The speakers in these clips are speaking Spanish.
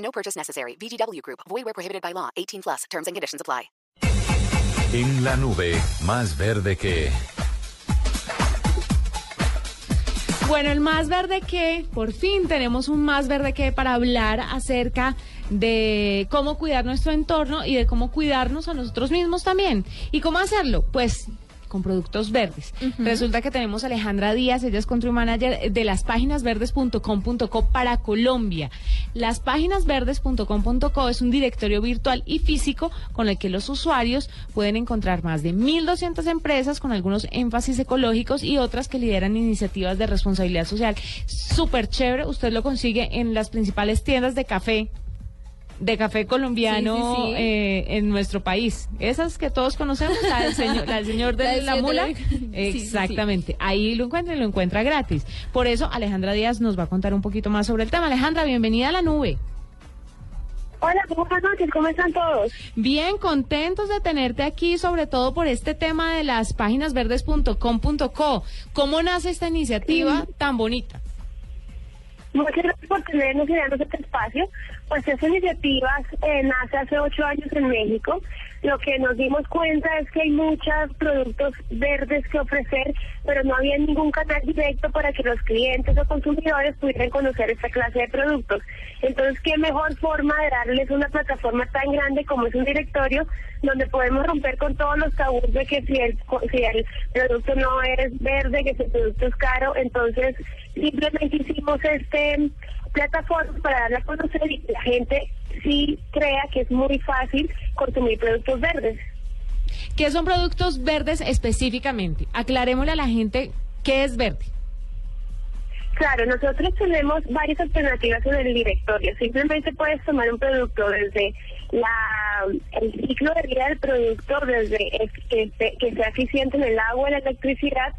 No purchase necessary. VGW Group. Void where prohibited by law. 18 plus. Terms and conditions apply. En la nube, más verde que... Bueno, el más verde que, por fin tenemos un más verde que para hablar acerca de cómo cuidar nuestro entorno y de cómo cuidarnos a nosotros mismos también. ¿Y cómo hacerlo? Pues con productos verdes. Resulta que tenemos a Alejandra Díaz, ella es country manager de las páginasverdes.com.co para Colombia. Las páginasverdes.com.co es un directorio virtual y físico con el que los usuarios pueden encontrar más de 1.200 empresas con algunos énfasis ecológicos y otras que lideran iniciativas de responsabilidad social. Súper chévere, usted lo consigue en las principales tiendas de café de café colombiano Sí, sí, sí. eh, en nuestro país. Esas que todos conocemos, la del señor, la del señor de La mula. de la- Sí, sí, sí. Exactamente. Ahí lo encuentra y lo encuentra gratis. Por eso Alejandra Díaz nos va a contar un poquito más sobre el tema. Alejandra, bienvenida a la nube. Hola, buenas noches, ¿cómo están todos? Bien, contentos de tenerte aquí, sobre todo por este tema de las páginasverdes.com.co. ¿Cómo nace esta iniciativa tan bonita? Muchas gracias por tenernos y este espacio. Pues esta iniciativa eh, nace hace ocho años en México. Lo que nos dimos cuenta es que hay muchos productos verdes que ofrecer, pero no había ningún canal directo para que los clientes o consumidores pudieran conocer esta clase de productos. Entonces, ¿qué mejor forma de darles una plataforma tan grande como es un directorio donde podemos romper con todos los tabús de que si el, si el producto no es verde, que si el producto es caro? Entonces, simplemente hicimos este plataforma para darla a conocer y la gente sí crea que es muy fácil consumir productos verdes. ¿Qué son productos verdes específicamente? Aclarémosle a la gente qué es verde. Claro, nosotros tenemos varias alternativas en el directorio. Simplemente puedes tomar un producto desde la el ciclo de vida del producto, desde es- que, sea eficiente en el agua la electricidad,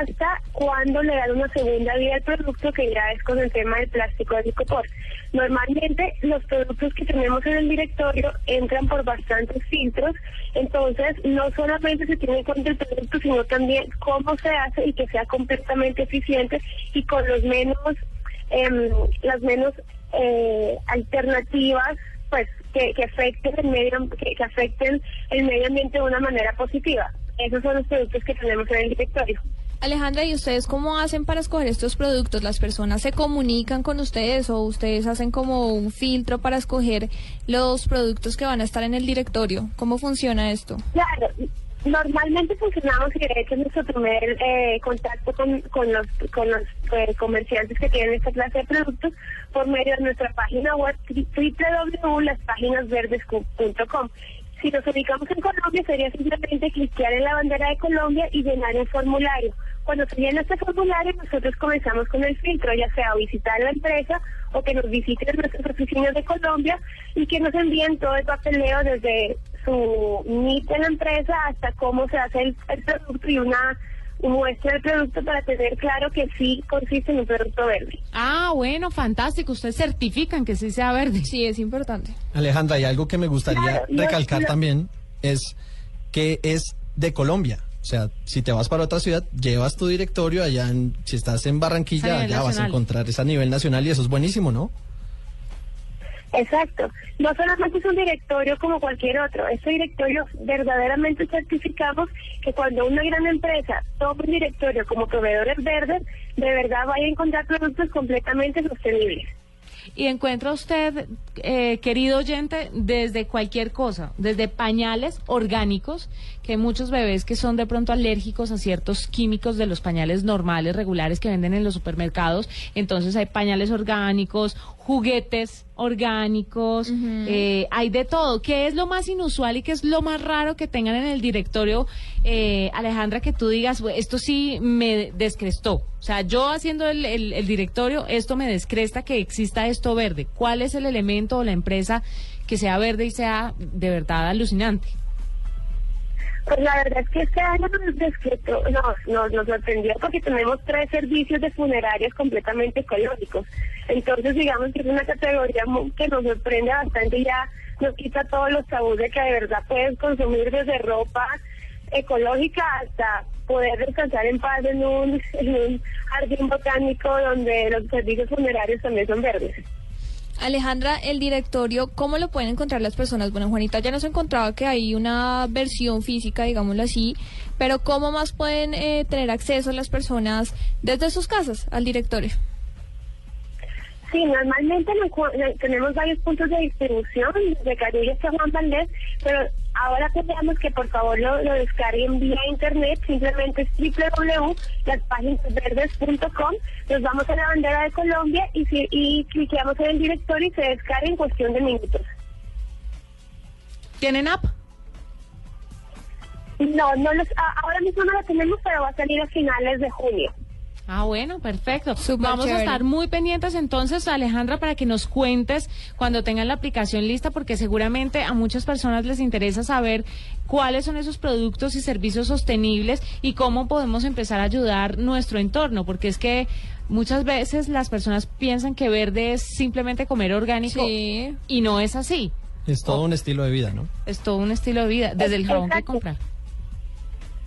hasta cuando le dan una segunda vida al producto, que ya es con el tema del plástico de licopor. Normalmente los productos que tenemos en el directorio entran por bastantes filtros, entonces no solamente se tiene en cuenta el producto, sino también cómo se hace y que sea completamente eficiente y con los menos, em, las menos eh, alternativas, pues que, afecten el medio ambiente de una manera positiva. Esos son los productos que tenemos en el directorio. Alejandra, ¿y ustedes cómo hacen para escoger estos productos? ¿Las personas se comunican con ustedes o ustedes hacen como un filtro para escoger los productos que van a estar en el directorio? ¿Cómo funciona esto? Claro, normalmente funcionamos y de hecho es nuestro primer eh, contacto con, con los, con los eh, comerciantes que tienen esta clase de productos por medio de nuestra página web www.laspáginasverdes.com. Si nos ubicamos en Colombia sería simplemente cliquear en la bandera de Colombia y llenar el formulario. Cuando se llena este formulario nosotros comenzamos con el filtro, ya sea visitar la empresa o que nos visiten en nuestras oficinas de Colombia y que nos envíen todo el papeleo desde su NIT de la empresa hasta cómo se hace el, el producto y una muestra del producto para tener claro que sí consiste en un producto verde. Ah, bueno, fantástico. Ustedes certifican que sí sea verde. Sí, es importante. Alejandra, y algo que me gustaría Claro, no, recalcar no. también es que es de Colombia. O sea, si te vas para otra ciudad, llevas tu directorio allá, en, si estás en Barranquilla, allá vas a encontrar es a nivel nacional y eso es buenísimo, ¿no? Exacto. No solamente es un directorio como cualquier otro. Este directorio verdaderamente certificamos que cuando una gran empresa toma un directorio como proveedores verdes, de verdad vaya a encontrar productos completamente sostenibles. Y encuentra usted, eh, querido oyente, desde cualquier cosa, desde pañales orgánicos, que hay muchos bebés que son de pronto alérgicos a ciertos químicos de los pañales normales, regulares que venden en los supermercados. Entonces hay pañales orgánicos, juguetes orgánicos, eh, hay de todo. ¿Qué es lo más inusual y qué es lo más raro que tengan en el directorio, eh, Alejandra, que tú digas, "Bueno, esto sí me descrestó? O sea, yo haciendo el, el- el directorio, esto me descresta que exista esto verde. ¿Cuál es el elemento o la empresa que sea verde y sea de verdad alucinante? Pues la verdad es que este año nos, nos, nos, nos sorprendió porque tenemos tres servicios de funerarias completamente ecológicos. Entonces, digamos que es una categoría que nos sorprende bastante y ya nos quita todos los tabús de que de verdad puedes consumir desde ropa ecológica hasta poder descansar en paz en un, en un jardín botánico donde los servicios funerarios también son verdes. Alejandra, el directorio, ¿cómo lo pueden encontrar las personas? Bueno, Juanita ya nos encontraba que hay una versión física, digámoslo así, pero ¿cómo más pueden eh, tener acceso las personas desde sus casas al directorio? Sí, normalmente eh, tenemos varios puntos de distribución, de Carulla hasta Juan Valdés, pero ahora queremos que por favor lo, lo descarguen vía internet, simplemente es www.laspáginasverdes.com, nos vamos a la bandera de Colombia y, si, y cliqueamos en el directorio y se descarga en cuestión de minutos. ¿Tienen app? No, no los, ahora mismo no la tenemos, pero va a salir a finales de junio. Ah, bueno, perfecto. Vamos chévere. a estar muy pendientes entonces, Alejandra, para que nos cuentes cuando tengan la aplicación lista, porque seguramente a muchas personas les interesa saber cuáles son esos productos y servicios sostenibles y cómo podemos empezar a ayudar nuestro entorno, porque es que muchas veces las personas piensan que verde es simplemente comer orgánico Sí. y no es así. Es todo un estilo de vida, ¿no? Es todo un estilo de vida, desde el jabón que comprar.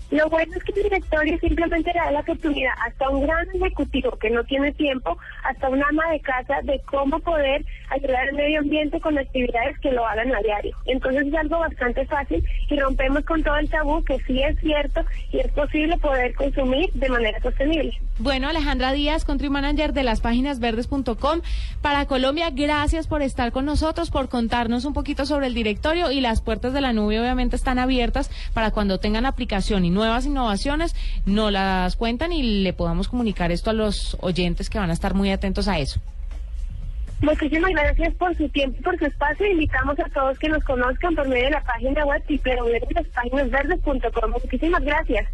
Lo bueno es que el directorio simplemente le da la oportunidad hasta un gran ejecutivo que no tiene tiempo, hasta un ama de casa, de cómo poder ayudar al medio ambiente con actividades que lo hagan a diario. Entonces es algo bastante fácil y rompemos con todo el tabú que sí es cierto y es posible poder consumir de manera sostenible. Bueno, Alejandra Díaz, Country Manager de las páginas verdes.com para Colombia. Gracias por estar con nosotros, por contarnos un poquito sobre el directorio y las puertas de la nube obviamente están abiertas para cuando tengan aplicación y nuevas innovaciones, no las cuentan y le podamos comunicar esto a los oyentes que van a estar muy atentos a eso. Muchísimas gracias por su tiempo y por su espacio. Invitamos a todos que nos conozcan por medio de la página web www.laspáginasverdes.com. Muchísimas gracias.